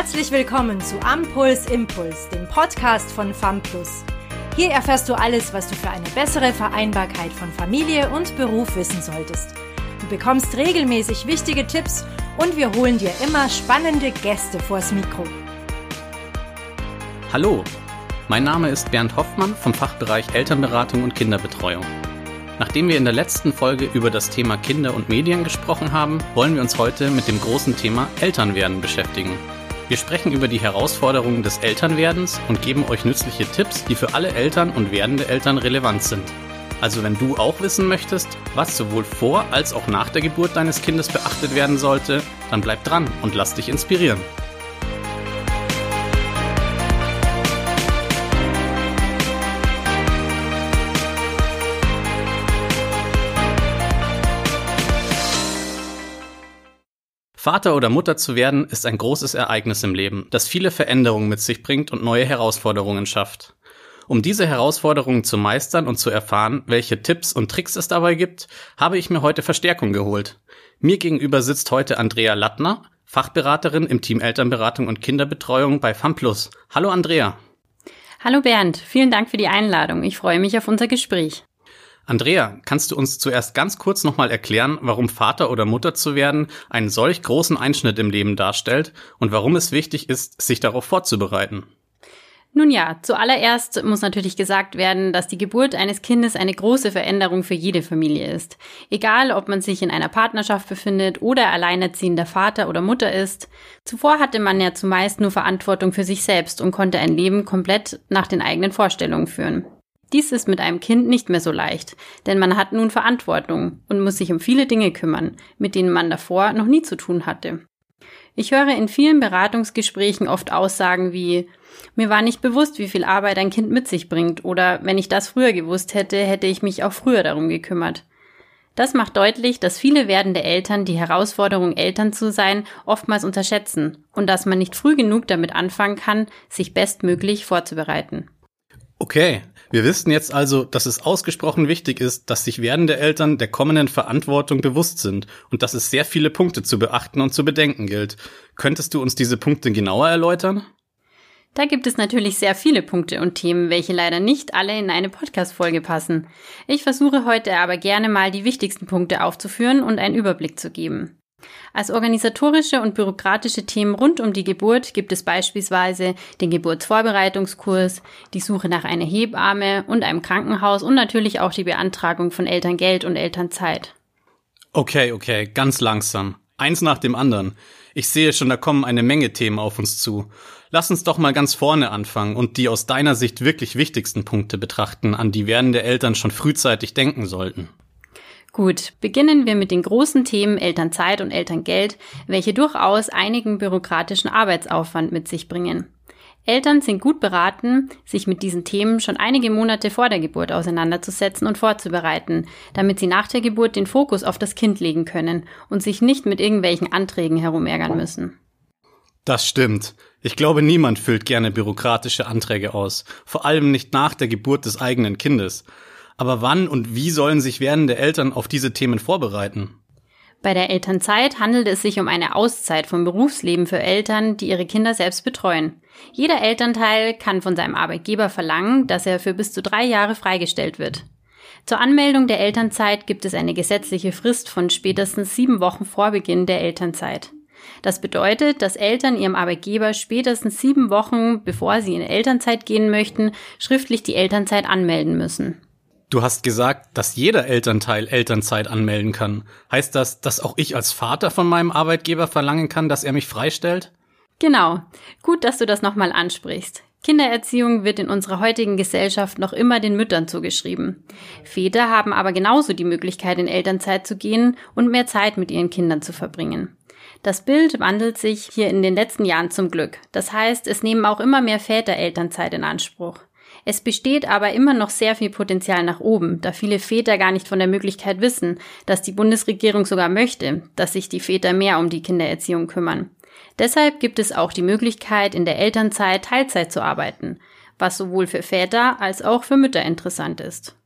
Herzlich willkommen zu Ampuls Impuls, dem Podcast von FAMPLUS. Hier erfährst du alles, was du für eine bessere Vereinbarkeit von Familie und Beruf wissen solltest. Du bekommst regelmäßig wichtige Tipps und wir holen dir immer spannende Gäste vors Mikro. Hallo, mein Name ist Bernd Hoffmann vom Fachbereich Elternberatung und Kinderbetreuung. Nachdem wir in der letzten Folge über das Thema Kinder und Medien gesprochen haben, wollen wir uns heute mit dem großen Thema Elternwerden beschäftigen. Wir sprechen über die Herausforderungen des Elternwerdens und geben euch nützliche Tipps, die für alle Eltern und werdende Eltern relevant sind. Also wenn du auch wissen möchtest, was sowohl vor als auch nach der Geburt deines Kindes beachtet werden sollte, dann bleib dran und lass dich inspirieren. Vater oder Mutter zu werden ist ein großes Ereignis im Leben, das viele Veränderungen mit sich bringt und neue Herausforderungen schafft. Um diese Herausforderungen zu meistern und zu erfahren, welche Tipps und Tricks es dabei gibt, habe ich mir heute Verstärkung geholt. Mir gegenüber sitzt heute Andrea Lattner, Fachberaterin im Team Elternberatung und Kinderbetreuung bei FAMPLUS. Hallo Andrea. Hallo Bernd, vielen Dank für die Einladung. Ich freue mich auf unser Gespräch. Andrea, kannst du uns zuerst ganz kurz nochmal erklären, warum Vater oder Mutter zu werden einen solch großen Einschnitt im Leben darstellt und warum es wichtig ist, sich darauf vorzubereiten? Nun ja, zuallererst muss natürlich gesagt werden, dass die Geburt eines Kindes eine große Veränderung für jede Familie ist. Egal, ob man sich in einer Partnerschaft befindet oder alleinerziehender Vater oder Mutter ist. Zuvor hatte man ja zumeist nur Verantwortung für sich selbst und konnte ein Leben komplett nach den eigenen Vorstellungen führen. Dies ist mit einem Kind nicht mehr so leicht, denn man hat nun Verantwortung und muss sich um viele Dinge kümmern, mit denen man davor noch nie zu tun hatte. Ich höre in vielen Beratungsgesprächen oft Aussagen wie mir war nicht bewusst, wie viel Arbeit ein Kind mit sich bringt oder wenn ich das früher gewusst hätte, hätte ich mich auch früher darum gekümmert. Das macht deutlich, dass viele werdende Eltern die Herausforderung, Eltern zu sein, oftmals unterschätzen und dass man nicht früh genug damit anfangen kann, sich bestmöglich vorzubereiten. Okay, wir wissen jetzt also, dass es ausgesprochen wichtig ist, dass sich werdende Eltern der kommenden Verantwortung bewusst sind und dass es sehr viele Punkte zu beachten und zu bedenken gilt. Könntest du uns diese Punkte genauer erläutern? Da gibt es natürlich sehr viele Punkte und Themen, welche leider nicht alle in eine Podcast-Folge passen. Ich versuche heute aber gerne mal die wichtigsten Punkte aufzuführen und einen Überblick zu geben. Als organisatorische und bürokratische Themen rund um die Geburt gibt es beispielsweise den Geburtsvorbereitungskurs, die Suche nach einer Hebamme und einem Krankenhaus und natürlich auch die Beantragung von Elterngeld und Elternzeit. Okay, okay, ganz langsam. Eins nach dem anderen. Ich sehe schon, da kommen eine Menge Themen auf uns zu. Lass uns doch mal ganz vorne anfangen und die aus deiner Sicht wirklich wichtigsten Punkte betrachten, an die werdende Eltern schon frühzeitig denken sollten. Gut, beginnen wir mit den großen Themen Elternzeit und Elterngeld, welche durchaus einigen bürokratischen Arbeitsaufwand mit sich bringen. Eltern sind gut beraten, sich mit diesen Themen schon einige Monate vor der Geburt auseinanderzusetzen und vorzubereiten, damit sie nach der Geburt den Fokus auf das Kind legen können und sich nicht mit irgendwelchen Anträgen herumärgern müssen. Das stimmt. Ich glaube, niemand füllt gerne bürokratische Anträge aus, vor allem nicht nach der Geburt des eigenen Kindes. Aber wann und wie sollen sich werdende Eltern auf diese Themen vorbereiten? Bei der Elternzeit handelt es sich um eine Auszeit vom Berufsleben für Eltern, die ihre Kinder selbst betreuen. Jeder Elternteil kann von seinem Arbeitgeber verlangen, dass er für bis zu drei Jahre freigestellt wird. Zur Anmeldung der Elternzeit gibt es eine gesetzliche Frist von spätestens sieben Wochen vor Beginn der Elternzeit. Das bedeutet, dass Eltern ihrem Arbeitgeber spätestens sieben Wochen, bevor sie in Elternzeit gehen möchten, schriftlich die Elternzeit anmelden müssen. Du hast gesagt, dass jeder Elternteil Elternzeit anmelden kann. Heißt das, dass auch ich als Vater von meinem Arbeitgeber verlangen kann, dass er mich freistellt? Genau. Gut, dass du das nochmal ansprichst. Kindererziehung wird in unserer heutigen Gesellschaft noch immer den Müttern zugeschrieben. Väter haben aber genauso die Möglichkeit, in Elternzeit zu gehen und mehr Zeit mit ihren Kindern zu verbringen. Das Bild wandelt sich hier in den letzten Jahren zum Glück. Das heißt, es nehmen auch immer mehr Väter Elternzeit in Anspruch. Es besteht aber immer noch sehr viel Potenzial nach oben, da viele Väter gar nicht von der Möglichkeit wissen, dass die Bundesregierung sogar möchte, dass sich die Väter mehr um die Kindererziehung kümmern. Deshalb gibt es auch die Möglichkeit, in der Elternzeit Teilzeit zu arbeiten, was sowohl für Väter als auch für Mütter interessant ist.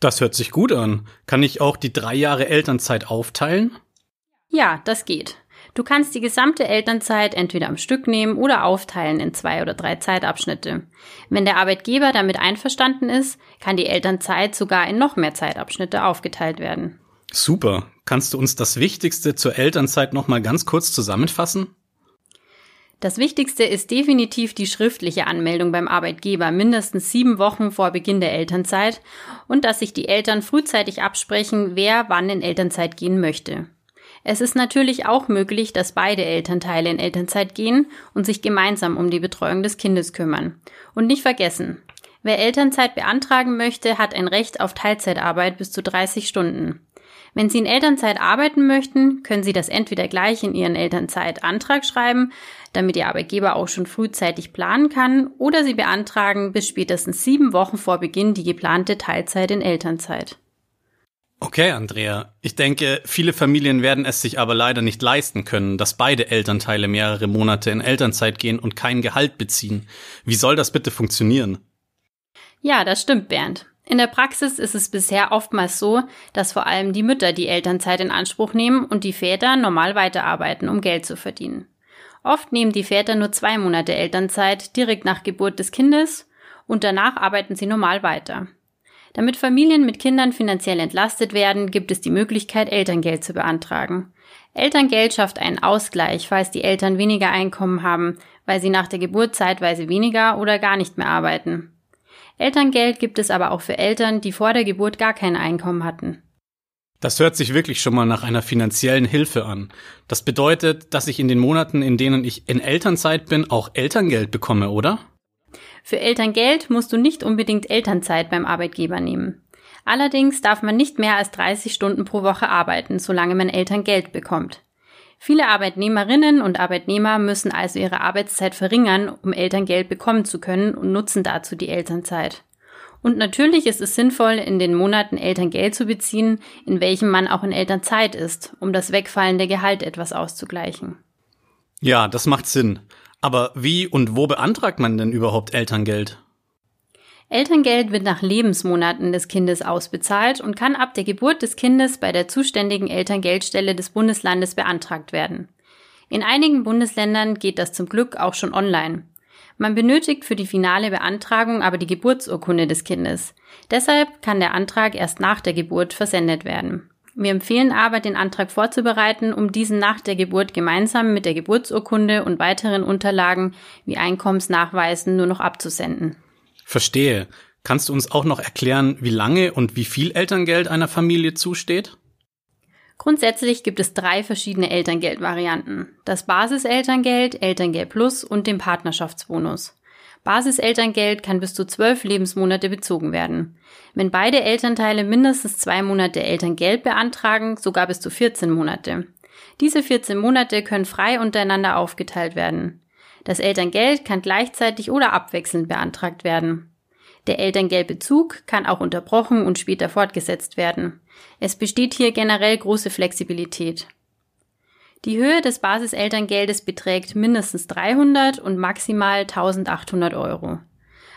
Das hört sich gut an. Kann ich auch die drei Jahre Elternzeit aufteilen? Ja, das geht. Du kannst die gesamte Elternzeit entweder am Stück nehmen oder aufteilen in zwei oder drei Zeitabschnitte. Wenn der Arbeitgeber damit einverstanden ist, kann die Elternzeit sogar in noch mehr Zeitabschnitte aufgeteilt werden. Super. Kannst du uns das Wichtigste zur Elternzeit noch mal ganz kurz zusammenfassen? Das Wichtigste ist definitiv die schriftliche Anmeldung beim Arbeitgeber mindestens sieben Wochen vor Beginn der Elternzeit und dass sich die Eltern frühzeitig absprechen, wer wann in Elternzeit gehen möchte. Es ist natürlich auch möglich, dass beide Elternteile in Elternzeit gehen und sich gemeinsam um die Betreuung des Kindes kümmern. Und nicht vergessen, wer Elternzeit beantragen möchte, hat ein Recht auf Teilzeitarbeit bis zu 30 Stunden. Wenn Sie in Elternzeit arbeiten möchten, können Sie das entweder gleich in Ihren Elternzeitantrag schreiben, damit Ihr Arbeitgeber auch schon frühzeitig planen kann, oder Sie beantragen bis spätestens sieben Wochen vor Beginn die geplante Teilzeit in Elternzeit. Okay, Andrea. Ich denke, viele Familien werden es sich aber leider nicht leisten können, dass beide Elternteile mehrere Monate in Elternzeit gehen und kein Gehalt beziehen. Wie soll das bitte funktionieren? Ja, das stimmt, Bernd. In der Praxis ist es bisher oftmals so, dass vor allem die Mütter die Elternzeit in Anspruch nehmen und die Väter normal weiterarbeiten, um Geld zu verdienen. Oft nehmen die Väter nur zwei Monate Elternzeit direkt nach Geburt des Kindes und danach arbeiten sie normal weiter. Damit Familien mit Kindern finanziell entlastet werden, gibt es die Möglichkeit, Elterngeld zu beantragen. Elterngeld schafft einen Ausgleich, falls die Eltern weniger Einkommen haben, weil sie nach der Geburt zeitweise weniger oder gar nicht mehr arbeiten. Elterngeld gibt es aber auch für Eltern, die vor der Geburt gar kein Einkommen hatten. Das hört sich wirklich schon mal nach einer finanziellen Hilfe an. Das bedeutet, dass ich in den Monaten, in denen ich in Elternzeit bin, auch Elterngeld bekomme, oder? Für Elterngeld musst du nicht unbedingt Elternzeit beim Arbeitgeber nehmen. Allerdings darf man nicht mehr als 30 Stunden pro Woche arbeiten, solange man Elterngeld bekommt. Viele Arbeitnehmerinnen und Arbeitnehmer müssen also ihre Arbeitszeit verringern, um Elterngeld bekommen zu können und nutzen dazu die Elternzeit. Und natürlich ist es sinnvoll, in den Monaten Elterngeld zu beziehen, in welchem man auch in Elternzeit ist, um das wegfallende Gehalt etwas auszugleichen. Ja, das macht Sinn. Aber wie und wo beantragt man denn überhaupt Elterngeld? Elterngeld wird nach Lebensmonaten des Kindes ausbezahlt und kann ab der Geburt des Kindes bei der zuständigen Elterngeldstelle des Bundeslandes beantragt werden. In einigen Bundesländern geht das zum Glück auch schon online. Man benötigt für die finale Beantragung aber die Geburtsurkunde des Kindes. Deshalb kann der Antrag erst nach der Geburt versendet werden. Wir empfehlen aber, den Antrag vorzubereiten, um diesen nach der Geburt gemeinsam mit der Geburtsurkunde und weiteren Unterlagen wie Einkommensnachweisen nur noch abzusenden. Verstehe. Kannst du uns auch noch erklären, wie lange und wie viel Elterngeld einer Familie zusteht? Grundsätzlich gibt es drei verschiedene Elterngeldvarianten. Das Basiselterngeld, Elterngeld Plus und den Partnerschaftsbonus. Basiselterngeld kann bis zu zwölf Lebensmonate bezogen werden. Wenn beide Elternteile mindestens zwei Monate Elterngeld beantragen, sogar bis zu 14 Monate. Diese 14 Monate können frei untereinander aufgeteilt werden. Das Elterngeld kann gleichzeitig oder abwechselnd beantragt werden. Der Elterngeldbezug kann auch unterbrochen und später fortgesetzt werden. Es besteht hier generell große Flexibilität. Die Höhe des Basiselterngeldes beträgt mindestens 300 und maximal 1800 Euro.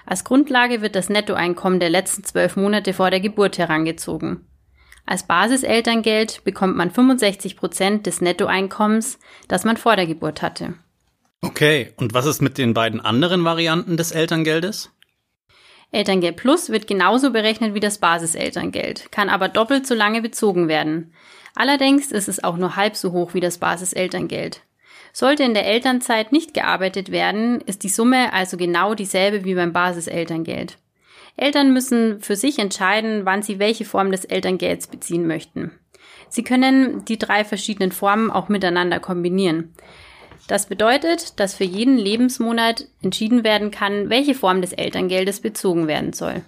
Als Grundlage wird das Nettoeinkommen der letzten zwölf Monate vor der Geburt herangezogen. Als Basiselterngeld bekommt man 65 Prozent des Nettoeinkommens, das man vor der Geburt hatte. Okay, und was ist mit den beiden anderen Varianten des Elterngeldes? Elterngeld Plus wird genauso berechnet wie das Basiselterngeld, kann aber doppelt so lange bezogen werden. Allerdings ist es auch nur halb so hoch wie das Basiselterngeld. Sollte in der Elternzeit nicht gearbeitet werden, ist die Summe also genau dieselbe wie beim Basiselterngeld. Eltern müssen für sich entscheiden, wann sie welche Form des Elterngelds beziehen möchten. Sie können die drei verschiedenen Formen auch miteinander kombinieren. Das bedeutet, dass für jeden Lebensmonat entschieden werden kann, welche Form des Elterngeldes bezogen werden soll.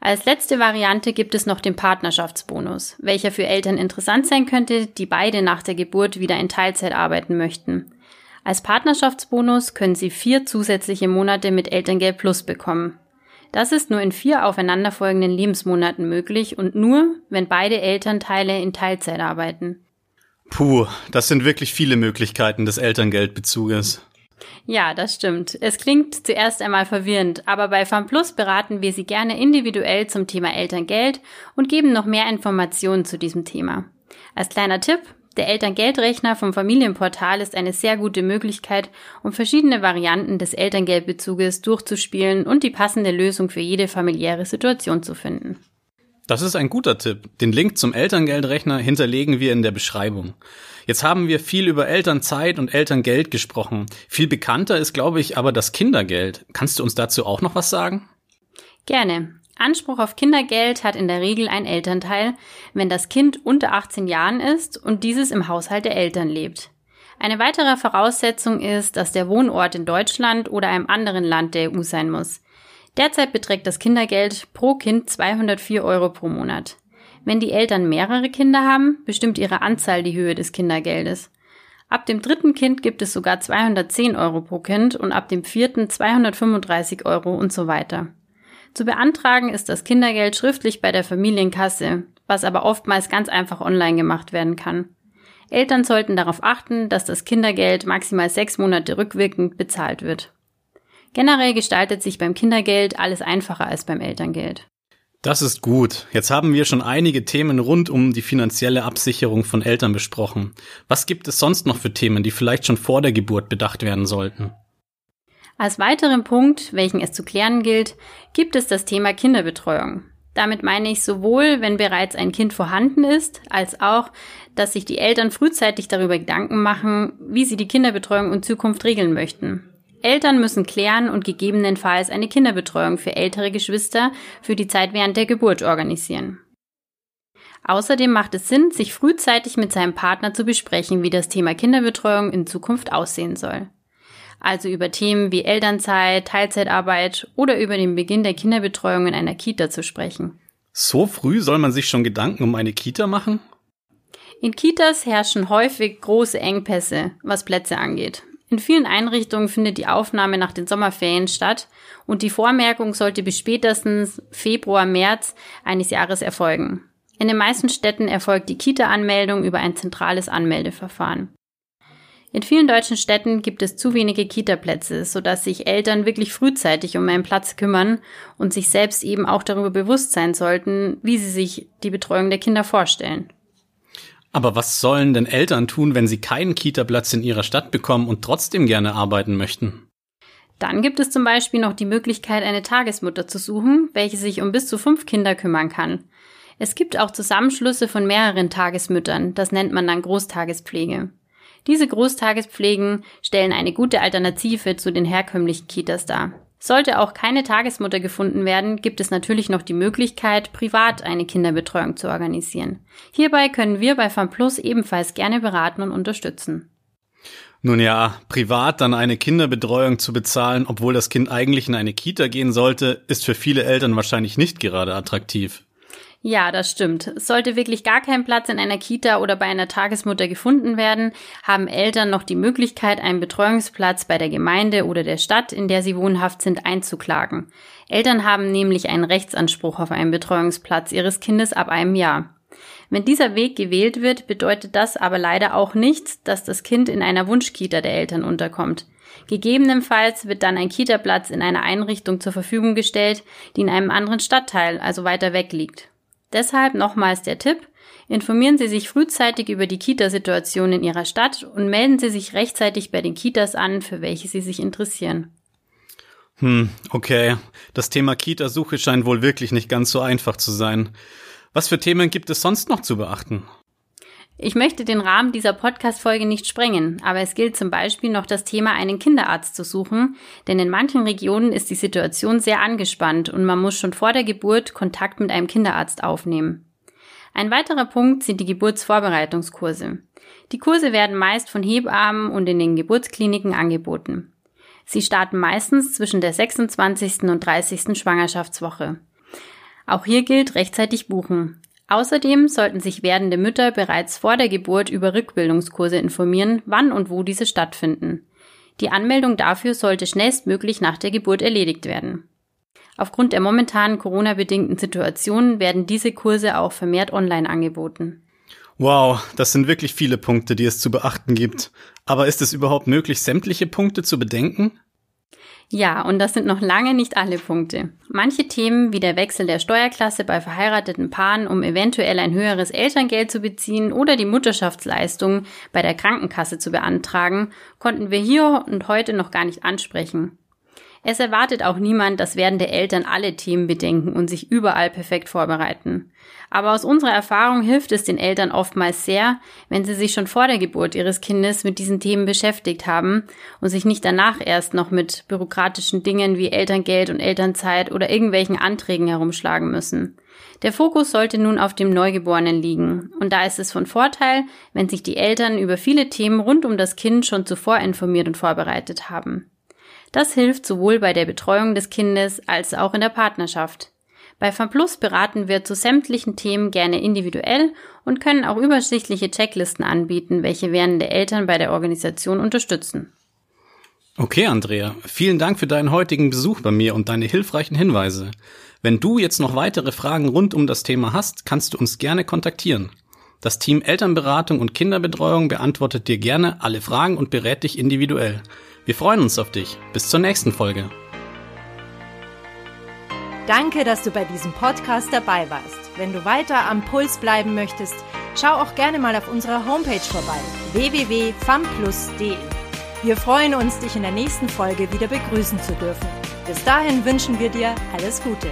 Als letzte Variante gibt es noch den Partnerschaftsbonus, welcher für Eltern interessant sein könnte, die beide nach der Geburt wieder in Teilzeit arbeiten möchten. Als Partnerschaftsbonus können Sie vier zusätzliche Monate mit Elterngeld Plus bekommen. Das ist nur in vier aufeinanderfolgenden Lebensmonaten möglich und nur, wenn beide Elternteile in Teilzeit arbeiten. Puh, das sind wirklich viele Möglichkeiten des Elterngeldbezuges. Ja, das stimmt. Es klingt zuerst einmal verwirrend, aber bei FAMPLUS beraten wir Sie gerne individuell zum Thema Elterngeld und geben noch mehr Informationen zu diesem Thema. Als kleiner Tipp, Der Elterngeldrechner vom Familienportal ist eine sehr gute Möglichkeit, um verschiedene Varianten des Elterngeldbezuges durchzuspielen und die passende Lösung für jede familiäre Situation zu finden. Das ist ein guter Tipp. Den Link zum Elterngeldrechner hinterlegen wir in der Beschreibung. Jetzt haben wir viel über Elternzeit und Elterngeld gesprochen. Viel bekannter ist, glaube ich, aber das Kindergeld. Kannst du uns dazu auch noch was sagen? Gerne. Anspruch auf Kindergeld hat in der Regel ein Elternteil, wenn das Kind unter 18 Jahren ist und dieses im Haushalt der Eltern lebt. Eine weitere Voraussetzung ist, dass der Wohnort in Deutschland oder einem anderen Land der EU sein muss. Derzeit beträgt das Kindergeld pro Kind 204 Euro pro Monat. Wenn die Eltern mehrere Kinder haben, bestimmt ihre Anzahl die Höhe des Kindergeldes. Ab dem dritten Kind gibt es sogar 210 Euro pro Kind und ab dem vierten 235 Euro und so weiter. Zu beantragen ist das Kindergeld schriftlich bei der Familienkasse, was aber oftmals ganz einfach online gemacht werden kann. Eltern sollten darauf achten, dass das Kindergeld maximal sechs Monate rückwirkend bezahlt wird. Generell gestaltet sich beim Kindergeld alles einfacher als beim Elterngeld. Das ist gut. Jetzt haben wir schon einige Themen rund um die finanzielle Absicherung von Eltern besprochen. Was gibt es sonst noch für Themen, die vielleicht schon vor der Geburt bedacht werden sollten? Als weiteren Punkt, welchen es zu klären gilt, gibt es das Thema Kinderbetreuung. Damit meine ich sowohl, wenn bereits ein Kind vorhanden ist, als auch, dass sich die Eltern frühzeitig darüber Gedanken machen, wie sie die Kinderbetreuung in Zukunft regeln möchten. Eltern müssen klären und gegebenenfalls eine Kinderbetreuung für ältere Geschwister für die Zeit während der Geburt organisieren. Außerdem macht es Sinn, sich frühzeitig mit seinem Partner zu besprechen, wie das Thema Kinderbetreuung in Zukunft aussehen soll. Also über Themen wie Elternzeit, Teilzeitarbeit oder über den Beginn der Kinderbetreuung in einer Kita zu sprechen. So früh soll man sich schon Gedanken um eine Kita machen? In Kitas herrschen häufig große Engpässe, was Plätze angeht. In vielen Einrichtungen findet die Aufnahme nach den Sommerferien statt und die Vormerkung sollte bis spätestens Februar, März eines Jahres erfolgen. In den meisten Städten erfolgt die Kita-Anmeldung über ein zentrales Anmeldeverfahren. In vielen deutschen Städten gibt es zu wenige Kita-Plätze, sodass sich Eltern wirklich frühzeitig um einen Platz kümmern und sich selbst eben auch darüber bewusst sein sollten, wie sie sich die Betreuung der Kinder vorstellen. Aber was sollen denn Eltern tun, wenn sie keinen Kita-Platz in ihrer Stadt bekommen und trotzdem gerne arbeiten möchten? Dann gibt es zum Beispiel noch die Möglichkeit, eine Tagesmutter zu suchen, welche sich um bis zu fünf Kinder kümmern kann. Es gibt auch Zusammenschlüsse von mehreren Tagesmüttern, das nennt man dann Großtagespflege. Diese Großtagespflegen stellen eine gute Alternative zu den herkömmlichen Kitas dar. Sollte auch keine Tagesmutter gefunden werden, gibt es natürlich noch die Möglichkeit, privat eine Kinderbetreuung zu organisieren. Hierbei können wir bei FAMPLUS ebenfalls gerne beraten und unterstützen. Nun ja, privat dann eine Kinderbetreuung zu bezahlen, obwohl das Kind eigentlich in eine Kita gehen sollte, ist für viele Eltern wahrscheinlich nicht gerade attraktiv. Ja, das stimmt. Sollte wirklich gar kein Platz in einer Kita oder bei einer Tagesmutter gefunden werden, haben Eltern noch die Möglichkeit, einen Betreuungsplatz bei der Gemeinde oder der Stadt, in der sie wohnhaft sind, einzuklagen. Eltern haben nämlich einen Rechtsanspruch auf einen Betreuungsplatz ihres Kindes ab einem Jahr. Wenn dieser Weg gewählt wird, bedeutet das aber leider auch nicht, dass das Kind in einer Wunschkita der Eltern unterkommt. Gegebenenfalls wird dann ein Kitaplatz in einer Einrichtung zur Verfügung gestellt, die in einem anderen Stadtteil, also weiter weg liegt. Deshalb nochmals der Tipp, informieren Sie sich frühzeitig über die Kita-Situation in Ihrer Stadt und melden Sie sich rechtzeitig bei den Kitas an, für welche Sie sich interessieren. Hm, okay. Das Thema Kitasuche scheint wohl wirklich nicht ganz so einfach zu sein. Was für Themen gibt es sonst noch zu beachten? Ich möchte den Rahmen dieser Podcast-Folge nicht sprengen, aber es gilt zum Beispiel noch das Thema, einen Kinderarzt zu suchen, denn in manchen Regionen ist die Situation sehr angespannt und man muss schon vor der Geburt Kontakt mit einem Kinderarzt aufnehmen. Ein weiterer Punkt sind die Geburtsvorbereitungskurse. Die Kurse werden meist von Hebammen und in den Geburtskliniken angeboten. Sie starten meistens zwischen der 26. und 30. Schwangerschaftswoche. Auch hier gilt rechtzeitig buchen. Außerdem sollten sich werdende Mütter bereits vor der Geburt über Rückbildungskurse informieren, wann und wo diese stattfinden. Die Anmeldung dafür sollte schnellstmöglich nach der Geburt erledigt werden. Aufgrund der momentanen Corona-bedingten Situation werden diese Kurse auch vermehrt online angeboten. Wow, das sind wirklich viele Punkte, die es zu beachten gibt. Aber ist es überhaupt möglich, sämtliche Punkte zu bedenken? Ja, und das sind noch lange nicht alle Punkte. Manche Themen, wie der Wechsel der Steuerklasse bei verheirateten Paaren, um eventuell ein höheres Elterngeld zu beziehen oder die Mutterschaftsleistung bei der Krankenkasse zu beantragen, konnten wir hier und heute noch gar nicht ansprechen. Es erwartet auch niemand, dass werdende Eltern alle Themen bedenken und sich überall perfekt vorbereiten. Aber aus unserer Erfahrung hilft es den Eltern oftmals sehr, wenn sie sich schon vor der Geburt ihres Kindes mit diesen Themen beschäftigt haben und sich nicht danach erst noch mit bürokratischen Dingen wie Elterngeld und Elternzeit oder irgendwelchen Anträgen herumschlagen müssen. Der Fokus sollte nun auf dem Neugeborenen liegen, und da ist es von Vorteil, wenn sich die Eltern über viele Themen rund um das Kind schon zuvor informiert und vorbereitet haben. Das hilft sowohl bei der Betreuung des Kindes als auch in der Partnerschaft. Bei FAMPLUS beraten wir zu sämtlichen Themen gerne individuell und können auch übersichtliche Checklisten anbieten, welche werdende Eltern bei der Organisation unterstützen. Okay, Andrea, vielen Dank für deinen heutigen Besuch bei mir und deine hilfreichen Hinweise. Wenn du jetzt noch weitere Fragen rund um das Thema hast, kannst du uns gerne kontaktieren. Das Team Elternberatung und Kinderbetreuung beantwortet dir gerne alle Fragen und berät dich individuell. Wir freuen uns auf dich. Bis zur nächsten Folge. Danke, dass du bei diesem Podcast dabei warst. Wenn du weiter am Puls bleiben möchtest, schau auch gerne mal auf unserer Homepage vorbei www.famplus.de. Wir freuen uns, dich in der nächsten Folge wieder begrüßen zu dürfen. Bis dahin wünschen wir dir alles Gute.